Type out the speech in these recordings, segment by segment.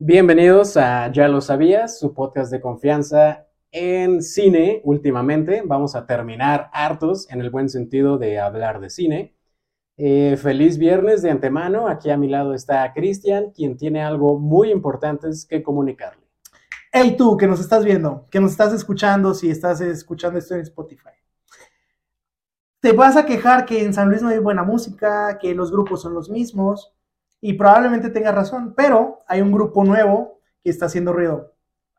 Bienvenidos a Ya lo sabías, su podcast de confianza en cine últimamente. Vamos a terminar hartos en el buen sentido de hablar de cine. Eh, feliz viernes de antemano. Aquí a mi lado está Cristian, quien tiene algo muy importante que comunicarle. Hey tú, que nos estás viendo, que nos estás escuchando, si estás escuchando esto en Spotify. Te vas a quejar que en San Luis no hay buena música, que los grupos son los mismos, y probablemente tengas razón, pero hay un grupo nuevo que está haciendo ruido.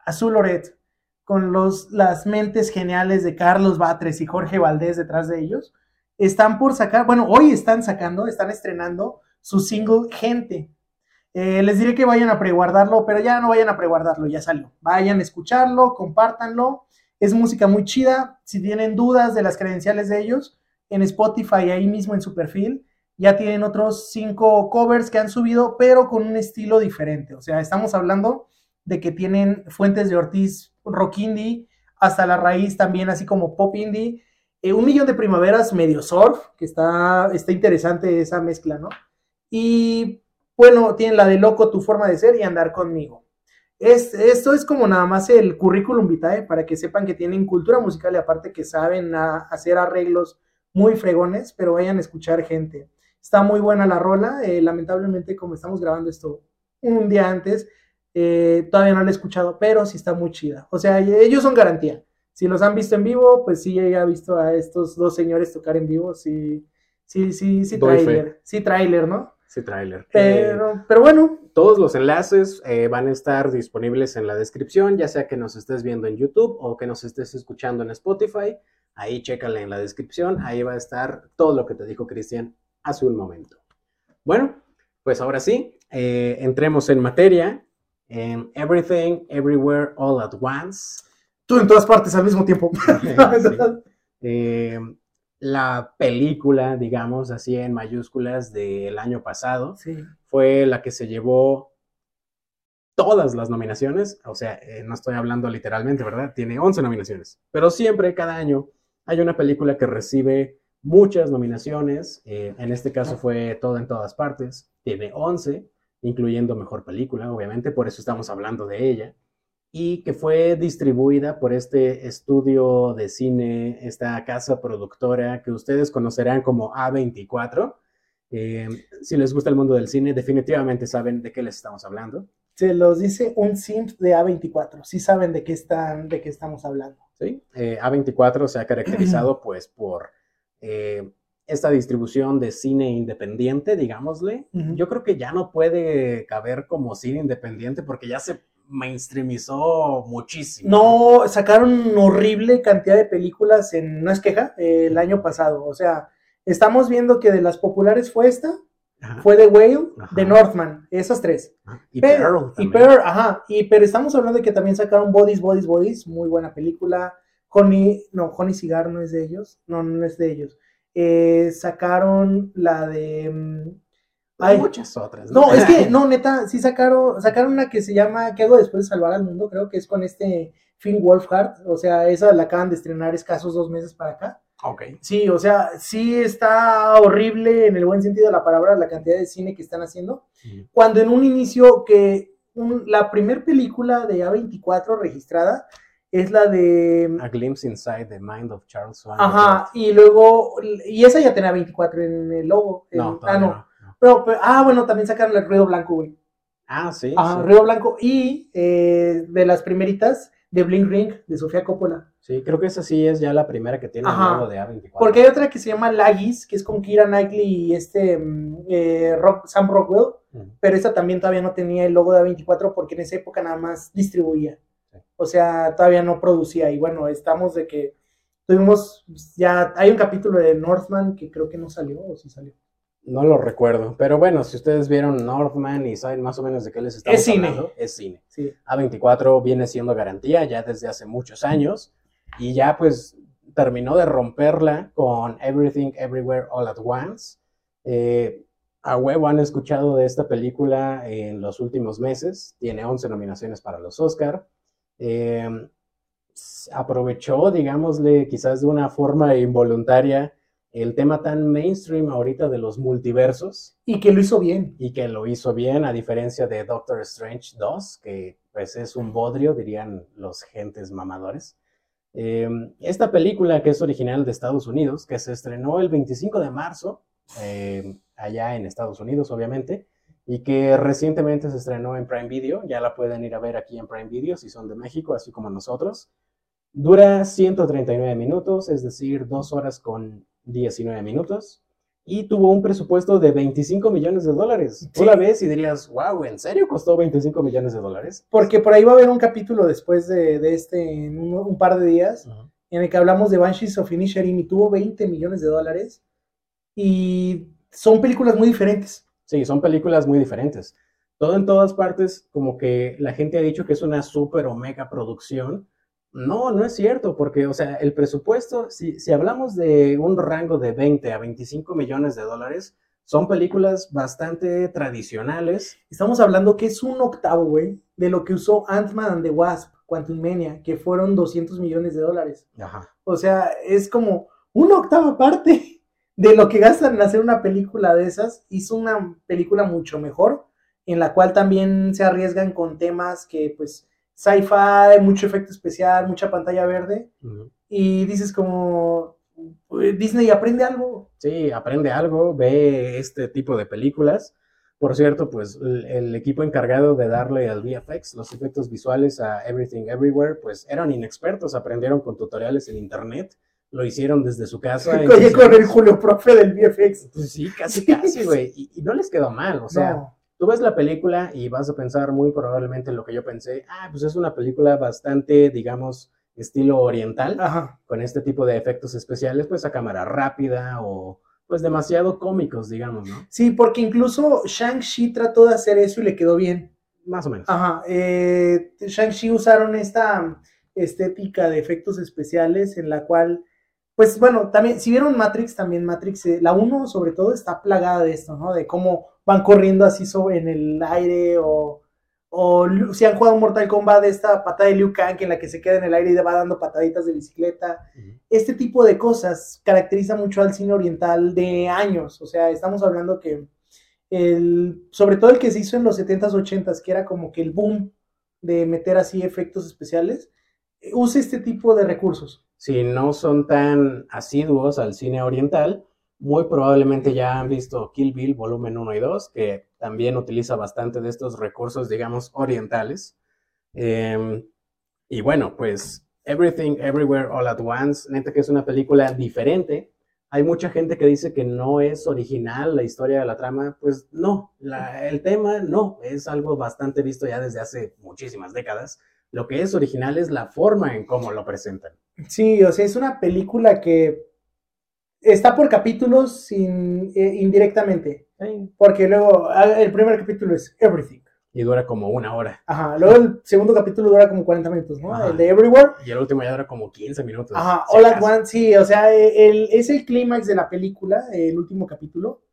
Azul Loret, con los, las mentes geniales de Carlos Batres y Jorge Valdés detrás de ellos, están por sacar, bueno, hoy están sacando, están estrenando su single Gente. Eh, les diré que vayan a preguardarlo, pero ya no vayan a preguardarlo, ya salió. Vayan a escucharlo, compártanlo. Es música muy chida. Si tienen dudas de las credenciales de ellos, en Spotify, ahí mismo en su perfil, ya tienen otros cinco covers que han subido, pero con un estilo diferente. O sea, estamos hablando de que tienen fuentes de Ortiz rock indie, hasta la raíz también, así como pop indie. Eh, un millón de primaveras medio surf, que está, está interesante esa mezcla, ¿no? Y bueno, tienen la de Loco, tu forma de ser y andar conmigo. Es, esto es como nada más el currículum vitae para que sepan que tienen cultura musical y aparte que saben hacer arreglos muy fregones, pero vayan a escuchar gente. Está muy buena la rola. Eh, lamentablemente, como estamos grabando esto un día antes, eh, todavía no la he escuchado, pero sí está muy chida. O sea, ellos son garantía. Si los han visto en vivo, pues sí, he visto a estos dos señores tocar en vivo. Sí, sí, sí, sí, trailer. Sí, trailer, ¿no? Sí, trailer. Pero, pero bueno. Todos los enlaces eh, van a estar disponibles en la descripción, ya sea que nos estés viendo en YouTube o que nos estés escuchando en Spotify. Ahí chécale en la descripción, ahí va a estar todo lo que te dijo Cristian hace un momento. Bueno, pues ahora sí, eh, entremos en materia. En Everything, Everywhere, All at Once. Tú en todas partes al mismo tiempo. Eh, la película, digamos así en mayúsculas del año pasado, fue la que se llevó todas las nominaciones, o sea, eh, no estoy hablando literalmente, ¿verdad? Tiene 11 nominaciones, pero siempre, cada año, hay una película que recibe muchas nominaciones. Eh, en este caso fue Todo en todas partes. Tiene 11, incluyendo Mejor Película, obviamente, por eso estamos hablando de ella. Y que fue distribuida por este estudio de cine, esta casa productora que ustedes conocerán como A24. Eh, si les gusta el mundo del cine, definitivamente saben de qué les estamos hablando. Se los dice un simp de A24, sí saben de qué, están, de qué estamos hablando. Sí, eh, A24 se ha caracterizado pues por eh, esta distribución de cine independiente, digámosle, yo creo que ya no puede caber como cine independiente porque ya se mainstreamizó muchísimo. No, sacaron horrible cantidad de películas en, no es queja, el año pasado. O sea, estamos viendo que de las populares fue esta, fue The Whale, The Northman, esas tres. Y Pearl. Y Pearl, ajá. Y, pero estamos hablando de que también sacaron Bodies, Bodies, Bodies, muy buena película. Honey, no, Honey Cigar no es de ellos, no, no es de ellos. Eh, sacaron la de... Mm, hay muchas otras. ¿no? es que, no, neta, sí sacaron, sacaron una que se llama ¿Qué hago después de salvar al mundo? Creo que es con este Finn Wolfhard. O sea, esa la acaban de estrenar escasos dos meses para acá. Ok. Sí, o sea, sí está horrible en el buen sentido de la palabra la cantidad de cine que están haciendo. Cuando en un inicio que la primera película de A24 registrada es la de... A Glimpse Inside the Mind of Charles Swan. Ajá, y luego, y esa ya tenía 24 en el logo. no, ah, no. Pero, ah, bueno, también sacaron el Ruido Blanco, güey. Ah, sí. Ajá, Ruido Blanco. Y eh, de las primeritas, de Blink Ring, de Sofía Coppola. Sí, creo que esa sí es ya la primera que tiene el logo de A24. Porque hay otra que se llama Lagis, que es con Kira Knightley y este mm, eh, Rock, Sam Rockwell, pero esa también todavía no tenía el logo de A24 porque en esa época nada más distribuía o sea, todavía no producía. Y bueno, estamos de que tuvimos, ya hay un capítulo de Northman que creo que no salió, o sí salió. No lo recuerdo, pero bueno, si ustedes vieron Northman y saben más o menos de qué les estamos es hablando, cine. es cine. Sí. A24 viene siendo garantía ya desde hace muchos años y ya pues terminó de romperla con Everything Everywhere All at Once. Eh, a huevo han escuchado de esta película en los últimos meses, tiene 11 nominaciones para los Oscar. Em, aprovechó, digámosle, quizás de una forma involuntaria, el tema tan mainstream ahorita de los multiversos. Y que lo hizo bien. Y que lo hizo bien, a diferencia de Doctor Strange 2, que pues es un bodrio, dirían los gentes mamadores. Em, esta película, que es original de Estados Unidos, que se estrenó el 25 de marzo, em, allá en Estados Unidos, obviamente, y que recientemente se estrenó en Prime Video, ya la pueden ir a ver aquí en Prime Video si son de México, así como nosotros. Dura 139 minutos, es decir, dos horas con 19 minutos y tuvo un presupuesto de 25 millones de dólares. Tú la ves y dirías, wow, ¿en serio costó 25 millones de dólares? Porque por ahí va a haber un capítulo después de, este, en un, par de días, en el que hablamos de Banshees of Inisherin y tuvo 20 millones de dólares. Y son películas muy diferentes. Sí, son películas muy diferentes. Todo en todas partes, como que la gente ha dicho que es una super omega producción, no, no es cierto, porque, o sea, el presupuesto, si, si hablamos de un rango de 20 a 25 millones de dólares, son películas bastante tradicionales. Estamos hablando que es un octavo, güey, de lo que usó Ant-Man and the Wasp, Quantum Mania, que fueron 200 millones de dólares. Ajá. O sea, es como una octava parte de lo que gastan en hacer una película de esas. Hizo una película mucho mejor, en la cual también se arriesgan con temas que, pues, sci-fi, mucho efecto especial, mucha pantalla verde. Y dices como, Disney aprende algo. Sí, aprende algo, ve este tipo de películas. Por cierto, pues el, equipo encargado de darle al VFX, los efectos visuales a Everything Everywhere, pues eran inexpertos, aprendieron con tutoriales en internet, lo hicieron desde su casa. Oye, con el Julio Profe del VFX. Pues sí, casi, casi, güey. Y, no les quedó mal, o sea, Tú ves la película y vas a pensar muy probablemente en lo que yo pensé, ah, pues es una película bastante, digamos, estilo oriental, con este tipo de efectos especiales, pues a cámara rápida o pues demasiado cómicos, digamos, ¿no? Sí, porque incluso Shang-Chi trató de hacer eso y le quedó bien. Más o menos. Ajá. Eh, Shang-Chi usaron esta estética de efectos especiales en la cual, pues bueno, también, si vieron Matrix, también Matrix, eh, la 1 sobre todo está plagada de esto, ¿no? De cómo van corriendo así sobre, en el aire o, o si han jugado Mortal Kombat de esta patada de Liu Kang en la que se queda en el aire y va dando pataditas de bicicleta. Este tipo de cosas caracteriza mucho al cine oriental de años, o sea, estamos hablando que el, sobre todo el que se hizo en los 70s, 80s, que era como que el boom de meter así efectos especiales, usa este tipo de recursos. Si no son tan asiduos al cine oriental, muy probablemente ya han visto Kill Bill volumen 1 y 2, que también utiliza bastante de estos recursos, digamos, orientales. Em, y bueno, pues Everything, Everywhere, All at Once, neta que es una película diferente. Hay mucha gente que dice que no es original la historia de la trama. Pues no, el tema no, es algo bastante visto ya desde hace muchísimas décadas. Lo que es original es la forma en cómo lo presentan. Sí, o sea, es una película que está por capítulos sin, eh, indirectamente. Porque luego ah, el primer capítulo es Everything. Y dura como una hora. Ajá, luego el segundo capítulo dura como 40 minutos, ¿no? El de Everywhere. Y el último ya dura como 15 minutos. Ajá, All at Once, sí, o sea, el, es el clímax de la película, el último capítulo,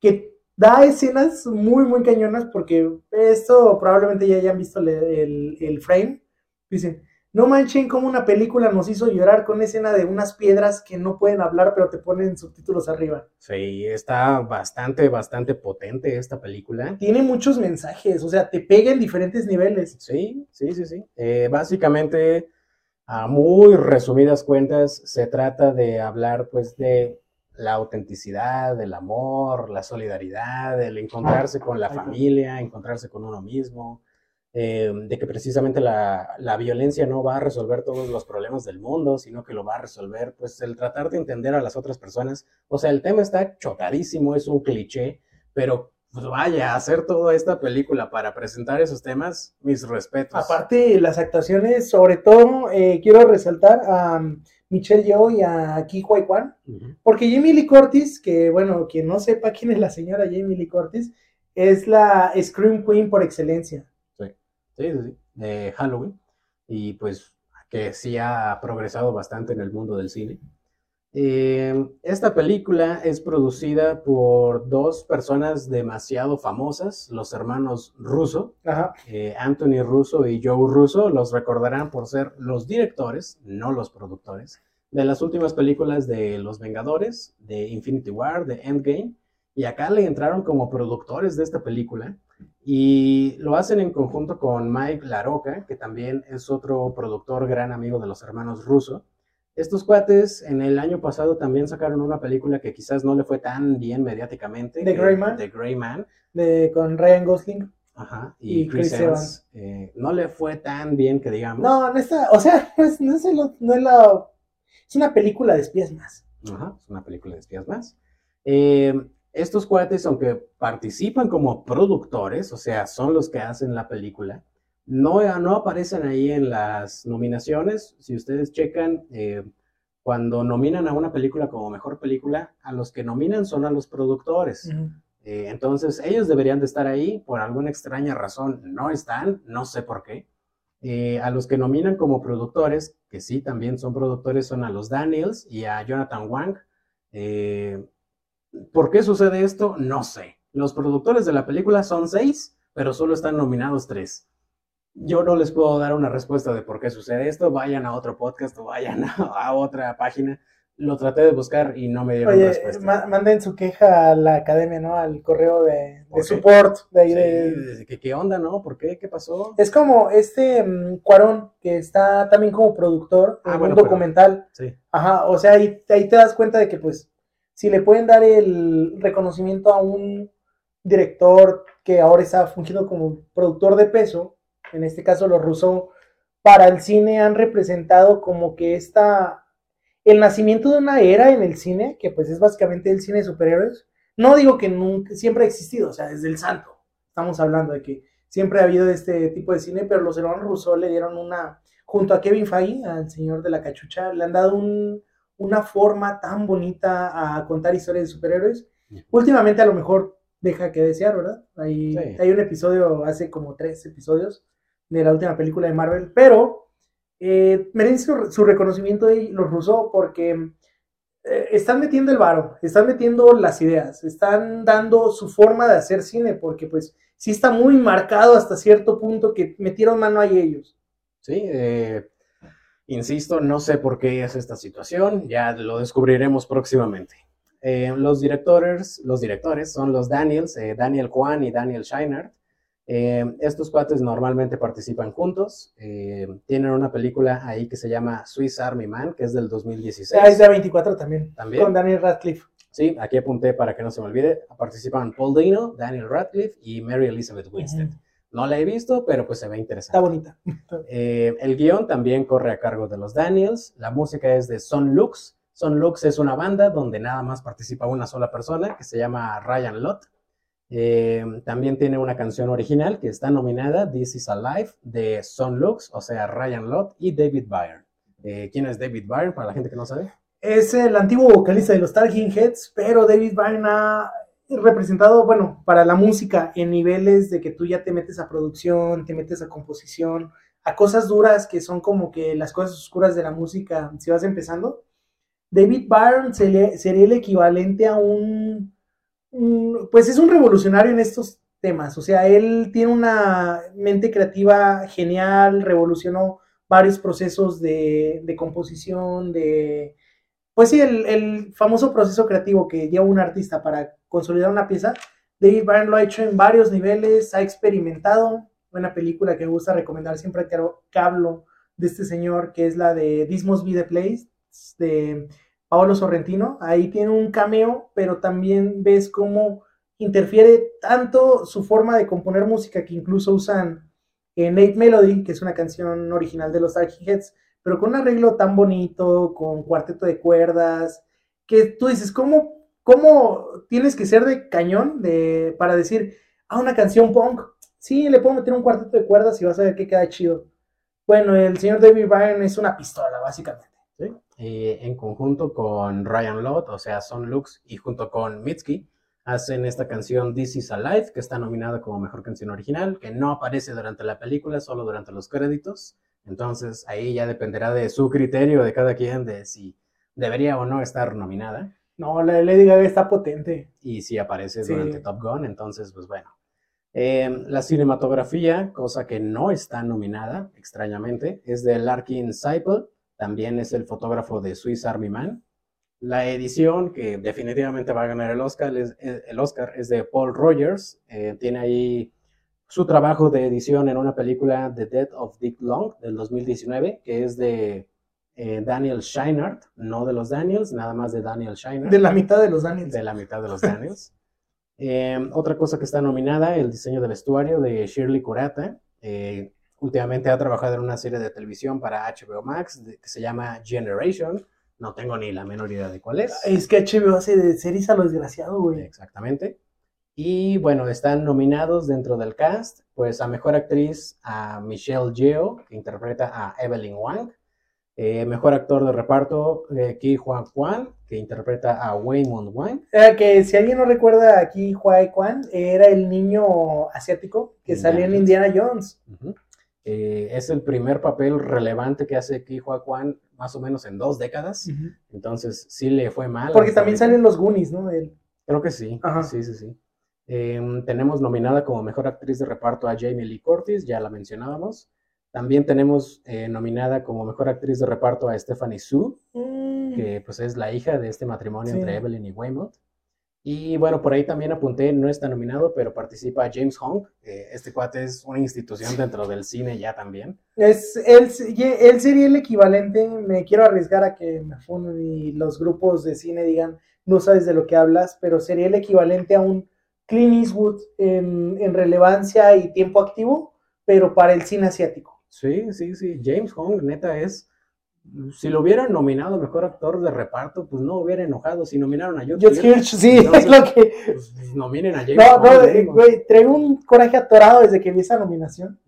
que da escenas muy, muy cañonas, porque esto probablemente ya hayan visto el, el, el frame. Dicen, no manchen como una película nos hizo llorar con escena de unas piedras que no pueden hablar, pero te ponen subtítulos arriba. Sí, está bastante, bastante potente esta película. Tiene muchos mensajes, o sea, te pega en diferentes niveles. Sí, sí, sí, sí. Eh, básicamente, a muy resumidas cuentas, se trata de hablar, pues, de la autenticidad, del amor, la solidaridad, el encontrarse con la familia, encontrarse con uno mismo eh, de que precisamente la, la, violencia no va a resolver todos los problemas del mundo, sino que lo va a resolver, pues el tratar de entender a las otras personas. O sea, el tema está chocadísimo, es un cliché, pero pues vaya, hacer toda esta película para presentar esos temas, mis respetos. Aparte, las actuaciones, sobre todo, eh, quiero resaltar a Michelle Yeoh y a Ki Kwan, porque Jamie Lee Curtis, que bueno, quien no sepa quién es la señora Jamie Lee Curtis, es la Scream Queen por excelencia. De Halloween, y pues que sí ha progresado bastante en el mundo del cine. Eh, esta película es producida por dos personas demasiado famosas, los hermanos Russo, eh, Anthony Russo y Joe Russo, los recordarán por ser los directores, no los productores, de las últimas películas de Los Vengadores, de Infinity War, de Endgame, y acá le entraron como productores de esta película y lo hacen en conjunto con Mike Laroca, que también es otro productor gran amigo de los hermanos Russo. Estos cuates en el año pasado también sacaron una película que quizás no le fue tan bien mediáticamente. The Grey Man. The Grey Man. De, con Ryan Gosling. Ajá. Y, Chris, Evans. Eh, no le fue tan bien que digamos. No, no está, o sea, no es, no es, no es la... Es una película de espías más. Ajá, es una película de espías más. Eh, estos cuates, aunque participan como productores, o sea, son los que hacen la película, no, no aparecen ahí en las nominaciones. Si ustedes checan, eh, cuando nominan a una película como mejor película, a los que nominan son a los productores. Eh, entonces, ellos deberían de estar ahí, por alguna extraña razón no están, no sé por qué. Eh, a los que nominan como productores, que sí también son productores, son a los Daniels y a Jonathan Wang. ¿Por qué sucede esto? No sé. Los productores de la película son seis, pero solo están nominados tres. Yo no les puedo dar una respuesta de por qué sucede esto. Vayan a otro podcast o vayan a, otra página. Lo traté de buscar y no me dieron Oye, respuesta. manden su queja a la academia, ¿no? Al correo de, support. De ahí de... ¿qué, ¿Qué onda, no? ¿Por qué? ¿Qué pasó? Es como este um, Cuarón, que está también como productor ah, en un documental. sí. Ajá, o sea, ahí, ahí te das cuenta de que pues si le pueden dar el reconocimiento a un director que ahora está fungiendo como productor de peso, en este caso los rusos, para el cine han representado como que esta, el nacimiento de una era en el cine, que pues es básicamente el cine de superhéroes. No digo que nunca, siempre ha existido, o sea, desde el santo, estamos hablando de que siempre ha habido este tipo de cine, pero los hermanos Rousseau le dieron una, junto a Kevin Feige, al señor de la cachucha, le han dado un, una forma tan bonita a contar historias de superhéroes. Últimamente a lo mejor deja que desear, ¿verdad? Hay, hay un episodio, hace como tres episodios de la última película de Marvel, pero eh, merece su, reconocimiento de los rusos porque eh, están metiendo el varo, están metiendo las ideas, están dando su forma de hacer cine, porque pues sí está muy marcado hasta cierto punto que metieron mano ahí ellos. Sí, eh, Insisto, no sé por qué es esta situación, ya lo descubriremos próximamente. Eh, los directores, los directores son los Daniels, Daniel Kwan y Daniel Scheinert. Eh, estos cuates normalmente participan juntos. tienen una película ahí que se llama Swiss Army Man, que es del 2016. Ah, es de 24 también. También. Con Daniel Radcliffe. Sí, aquí apunté para que no se me olvide. Participan Paul Dano, Daniel Radcliffe y Mary Elizabeth Winstead. No la he visto, pero pues se ve interesante. Está bonita. Eh, el guion también corre a cargo de los Daniels. La música es de Son Lux. Son Lux es una banda donde nada más participa una sola persona que se llama Ryan Lott. Eh, también tiene una canción original que está nominada This is Alive de Son Lux, o sea, Ryan Lott y David Byrne. Eh, ¿Quién es David Byrne para la gente que no sabe? Es el antiguo vocalista de los Talking Heads, pero David Byrne ha representado, bueno, para la música en niveles de que tú ya te metes a producción, te metes a composición, a cosas duras que son como que las cosas oscuras de la música si vas empezando. David Byrne sería, el equivalente a un, pues es un revolucionario en estos temas, o sea, él tiene una mente creativa genial, revolucionó varios procesos de, composición, de, pues sí, el, famoso proceso creativo que lleva un artista para consolidar una pieza, David Byrne lo ha hecho en varios niveles, ha experimentado. Una película que me gusta recomendar siempre que hablo de este señor, que es la de This Must Be the Place, Paolo Sorrentino. Ahí tiene un cameo, pero también ves cómo interfiere tanto su forma de componer música, que incluso usan en Nate Melody, que es una canción original de los Talking Heads, pero con un arreglo tan bonito, con cuarteto de cuerdas, que tú dices, ¿cómo, cómo tienes que ser de cañón de, para decir, ah, una canción punk? Sí, le puedo meter un cuarteto de cuerdas y vas a ver que queda chido. Bueno, el señor David Bryan es una pistola, básicamente. ¿Sí? En conjunto con Ryan Lott, o sea, Son Lux, y junto con Mitski, hacen esta canción This Is Alive, que está nominada como mejor canción original, que no aparece durante la película, solo durante los créditos. Entonces ahí ya dependerá de su criterio de cada quien de si debería o no estar nominada. No, la de Lady Gaga está potente. Y si aparece durante Top Gun, entonces pues bueno. Em, la cinematografía, cosa que no está nominada, extrañamente, es de Larkin Seipel. También es el fotógrafo de Swiss Army Man. La edición que definitivamente va a ganar el Oscar es, el Oscar es de Paul Rogers. Eh, tiene ahí su trabajo de edición en una película The Death of Dick Long del 2019, que es de eh, Daniel Scheinert, no de los Daniels, nada más de Daniel Scheinert. De la mitad de los Daniels. De la mitad de los Daniels. Eh, otra cosa que está nominada, el diseño de vestuario de Shirley Kurata. Últimamente ha trabajado en una serie de televisión para HBO Max que se llama Generation no tengo ni la menor idea de cuál es. Es que HBO hace de series a lo desgraciado, güey. Exactamente. Y bueno, están nominados dentro del cast, pues a Mejor Actriz a Michelle Yeoh, que interpreta a Evelyn Wang. Eh, mejor actor de reparto, eh, Ki Huan Kwan, que interpreta a Waymond Wang. Eh, que si alguien no recuerda a Ki Huan Kwan, era el niño asiático que salió en Indiana Jones. Eh, es el primer papel relevante que hace Ki Hua Kwan más o menos en dos décadas. Entonces sí le fue mal. Porque también salen los Goonies, ¿no? Creo que sí. Sí, sí, sí. Em, tenemos nominada como mejor actriz de reparto a Jamie Lee Curtis, ya la mencionábamos. También tenemos eh, nominada como mejor actriz de reparto a Stephanie Su, mm. que pues es la hija de este matrimonio entre Evelyn y Waymouth. Y bueno, por ahí también apunté, no está nominado, pero participa James Hong. este cuate es una institución dentro del cine ya también. Es, él, él sería el equivalente, me quiero arriesgar a que me funden y los grupos de cine digan, no sabes de lo que hablas, pero sería el equivalente a un Clint Eastwood en, en relevancia y tiempo activo, pero para el cine asiático. Sí, sí, sí. James Hong, neta, es si lo hubieran nominado mejor actor de reparto, pues no hubiera enojado. Si nominaron a George Hirsch, sí, es lo que. Pues, nominen a James No, no, güey, traigo un coraje atorado desde que vi esa nominación.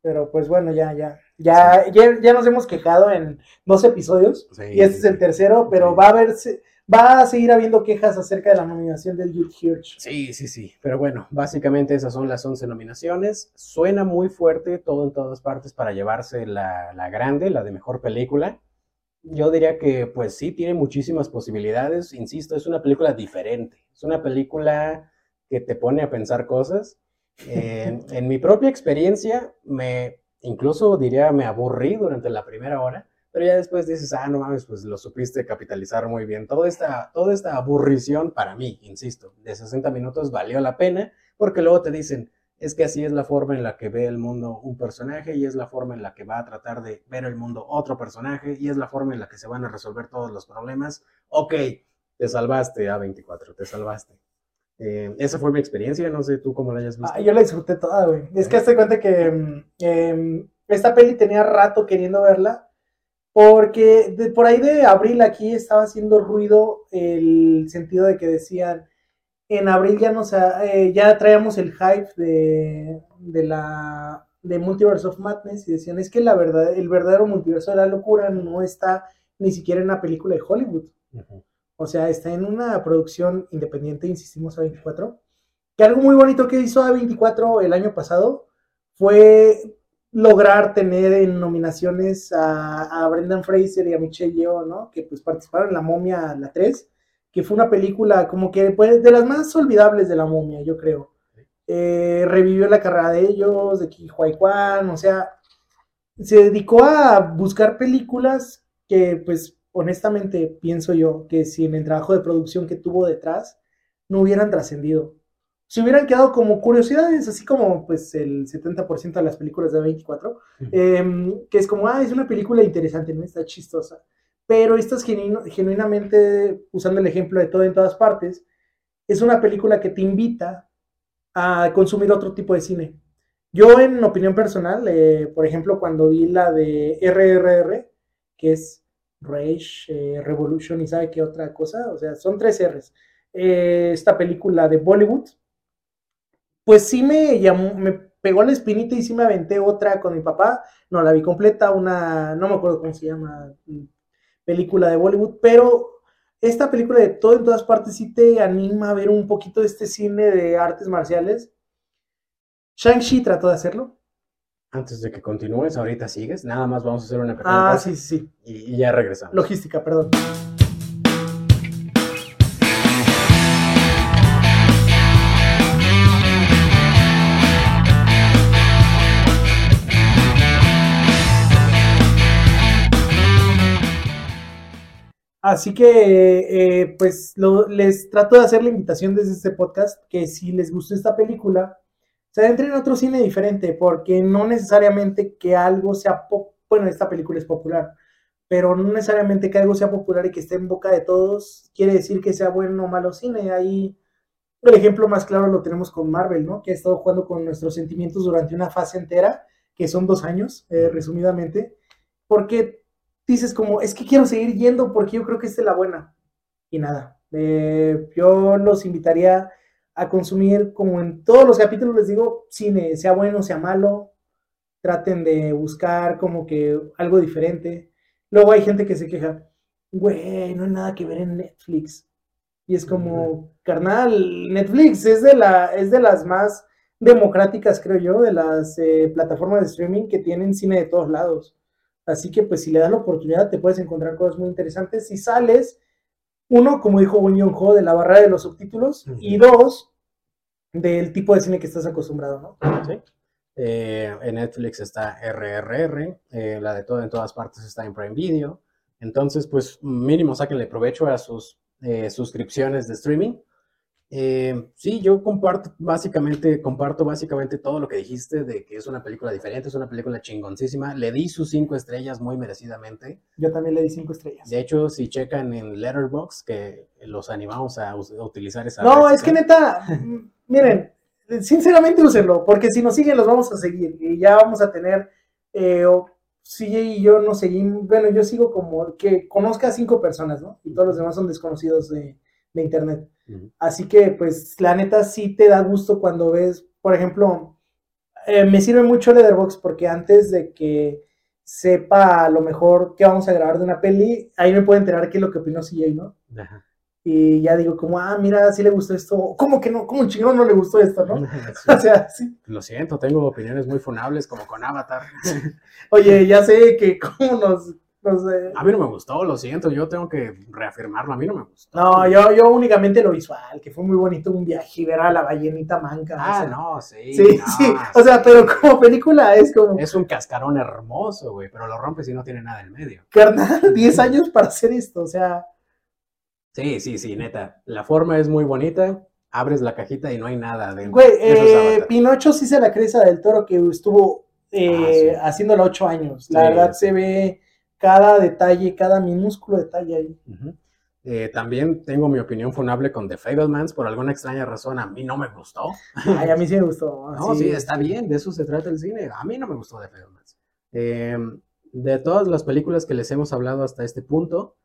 Pero pues bueno, ya, ya. Ya, ya, nos hemos quejado en dos episodios. y este es el tercero, pero va a verse va a seguir habiendo quejas acerca de la nominación del Youth Hirsch. Sí, sí, sí. Pero bueno, básicamente esas son las 11 nominaciones. Suena muy fuerte todo en todas partes para llevarse la, la grande, la de mejor película. Yo diría que pues sí, tiene muchísimas posibilidades. Insisto, es una película diferente. Es una película que te pone a pensar cosas. en mi propia experiencia, me incluso diría me aburrí durante la primera hora pero ya después dices, ah, no mames, pues lo supiste capitalizar muy bien. Toda esta, toda esta aburrición para mí, insisto, de 60 minutos valió la pena, porque luego te dicen, es que así es la forma en la que ve el mundo un personaje y es la forma en la que va a tratar de ver el mundo otro personaje y es la forma en la que se van a resolver todos los problemas. Ok, te salvaste, A24, te salvaste. Eh, esa fue mi experiencia, no sé tú cómo la hayas visto. Ah, yo la disfruté toda, güey. Es que hazte cuenta que mm, em, esta peli tenía rato queriendo verla porque de, por ahí de abril aquí estaba haciendo ruido el sentido de que decían, en abril ya nos eh, ya traíamos el hype de, de la de Multiverse of Madness y decían, es que la verdad, el verdadero multiverso de la locura no está ni siquiera en una película de Hollywood. O sea, está en una producción independiente, insistimos, A24. Que algo muy bonito que hizo A24 el año pasado fue lograr tener en nominaciones a, Brendan Fraser y a Michelle Yeoh, ¿no? Que pues participaron en La Momia, la 3, que fue una película como que pues, de las más olvidables de La Momia, yo creo. Eh, revivió la carrera de ellos, de Kihuay Kwan, o sea, se dedicó a buscar películas que pues honestamente pienso yo que sin el trabajo de producción que tuvo detrás no hubieran trascendido se hubieran quedado como curiosidades, así como pues el 70% de las películas de 24, em, que es como, ah, es una película interesante, ¿no? Está chistosa. Pero esta es genuinamente, usando el ejemplo de todo en todas partes, es una película que te invita a consumir otro tipo de cine. Yo, en opinión personal, eh, por ejemplo, cuando vi la de RRR, que es Rage, eh, Revolution y sabe qué otra cosa, o sea, son tres R's. Eh, esta película de Bollywood, pues sí me llamó, me pegó la espinita y sí me aventé otra con mi papá. No la vi completa, una, no me acuerdo cómo se llama, película de Bollywood, pero esta película de todo en todas partes sí te anima a ver un poquito de este cine de artes marciales. Shang-Chi trató de hacerlo. Antes de que continúes, ahorita sigues, nada más vamos a hacer una pequeña Ah, sí, sí. Y, y ya regresamos. Logística, perdón. Así que, eh, pues, les trato de hacer la invitación desde este podcast que si les gustó esta película, se adentren en otro cine diferente, porque no necesariamente que algo sea, bueno, esta película es popular, pero no necesariamente que algo sea popular y que esté en boca de todos, quiere decir que sea bueno o malo cine. Ahí el ejemplo más claro lo tenemos con Marvel, ¿no? Que ha estado jugando con nuestros sentimientos durante una fase entera, que son dos años, eh, resumidamente, porque dices como, es que quiero seguir yendo porque yo creo que esta es la buena. Y nada, eh, yo los invitaría a consumir, como en todos los capítulos les digo, cine, sea bueno, sea malo, traten de buscar como que algo diferente. Luego hay gente que se queja, güey, no hay nada que ver en Netflix. Y es como, carnal, Netflix es de, la, es de las más democráticas, creo yo, de las eh, plataformas de streaming que tienen cine de todos lados. Así que pues si le das la oportunidad te puedes encontrar cosas muy interesantes. Si sales, uno, como dijo Young Ho, de la barrera de los subtítulos, y dos, del tipo de cine que estás acostumbrado, ¿no? Sí. Eh, en Netflix está RRR, eh, la de todo en todas partes está en Prime Video. Entonces, pues mínimo sáquenle provecho a sus eh, suscripciones de streaming eh, sí, yo comparto básicamente, comparto básicamente todo lo que dijiste de que es una película diferente, es una película chingoncísima. Le di sus cinco estrellas muy merecidamente. Yo también le di cinco estrellas. De hecho, si checan en Letterboxd, que los animamos a, utilizar esa. No, es que neta, miren, sinceramente úsenlo, porque si nos siguen los vamos a seguir y ya vamos a tener. Eh, y yo no seguimos, bueno, yo sigo como que conozca a cinco personas, ¿no? Y todos los demás son desconocidos de de internet. Así que, pues, la neta sí te da gusto cuando ves, por ejemplo, eh, me sirve mucho Letterboxd porque antes de que sepa a lo mejor qué vamos a grabar de una peli, ahí me puedo enterar qué es lo que opinó CJ, ¿no? Y ya digo como, ah, mira, sí le gustó esto, ¿cómo que no? ¿Cómo un chingón no le gustó esto, no? o sea, sí. Lo siento, tengo opiniones muy funables como con Avatar. Oye, ya sé que cómo nos a mí no me gustó, lo siento, yo tengo que reafirmarlo, a mí no me gustó. No, yo, yo únicamente lo visual, que fue muy bonito un viaje y ver a la ballenita manca. Ah, no, sí. Sí, sí, o sea, pero como película es como... Es un cascarón hermoso, güey, pero lo rompes y no tiene nada en medio. Carnal, 10 años para hacer esto, o sea... Sí, sí, sí, neta, la forma es muy bonita, abres la cajita y no hay nada dentro. Güey, eh, Pinocho sí se la crece del toro que estuvo eh, ah, haciéndola 8 años, la verdad se ve cada detalle, cada minúsculo detalle ahí. Eh, también tengo mi opinión funable con The Fablemans, por alguna extraña razón a mí no me gustó. Ay, a mí sí me gustó. no, sí. está bien, de eso se trata el cine. A mí no me gustó The Fablemans. Em, de todas las películas que les hemos hablado hasta este punto,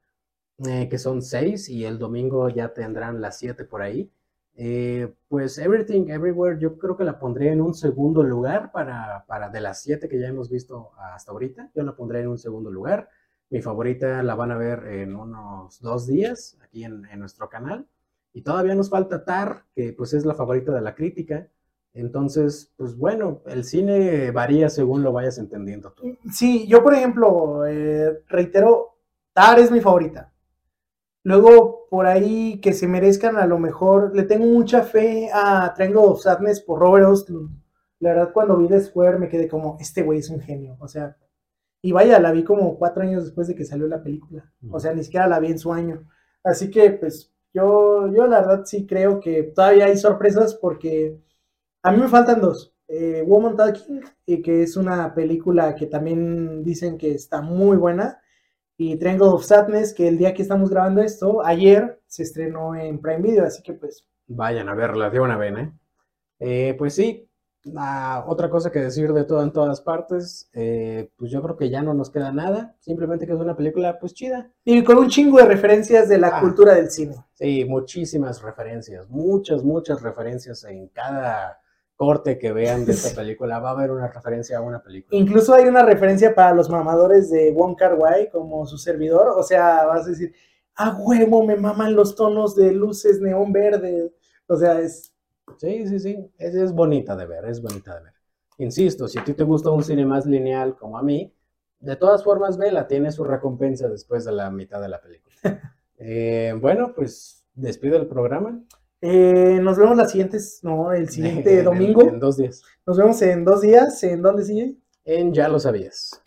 eh, que son seis y el domingo ya tendrán las siete por ahí, eh, pues Everything Everywhere yo creo que la pondría en un segundo lugar para, para de las siete que ya hemos visto hasta ahorita, yo la pondría en un segundo lugar. Mi favorita la van a ver en unos dos días aquí en, nuestro canal. Y todavía nos falta Tar, que pues es la favorita de la crítica. Entonces, pues bueno, el cine varía según lo vayas entendiendo tú. Sí, yo por ejemplo, eh, reitero, Tar es mi favorita. Luego, por ahí que se merezcan, a lo mejor le tengo mucha fe a Triangle of Sadness por Robert Austin. La verdad, cuando vi The Square me quedé como, este güey es un genio. O sea, y vaya, la vi como cuatro años después de que salió la película. O sea, ni siquiera la vi en su año. Así que, pues, yo, yo la verdad sí creo que todavía hay sorpresas porque a mí me faltan dos. Eh, Woman Talking, eh, que es una película que también dicen que está muy buena y Triangle of Sadness, que el día que estamos grabando esto, ayer se estrenó en Prime Video, así que pues... Vayan a verla de una vez, ¿eh? ¿eh? pues sí, otra cosa que decir de todo en todas partes, eh, pues yo creo que ya no nos queda nada, simplemente que es una película pues chida. Y con un chingo de referencias de la ah. cultura del cine. Sí, muchísimas referencias, muchas, muchas referencias en cada corte que vean de esta película, va a haber una referencia a una película. Incluso hay una referencia para los mamadores de Wong Kar Wai como su servidor, o sea, vas a decir, ah, huevo, me maman los tonos de luces neón verde, o sea, es... Sí, sí, sí, es, es bonita de ver, es bonita de ver. Insisto, si a ti te gusta un cine más lineal como a mí, de todas formas, vela, tiene su recompensa después de la mitad de la película. Eh, bueno, pues despido el programa. Eh, nos vemos las siguientes, no, el siguiente domingo. En, dos días. Nos vemos en dos días. ¿En dónde sigue? En Ya lo sabías.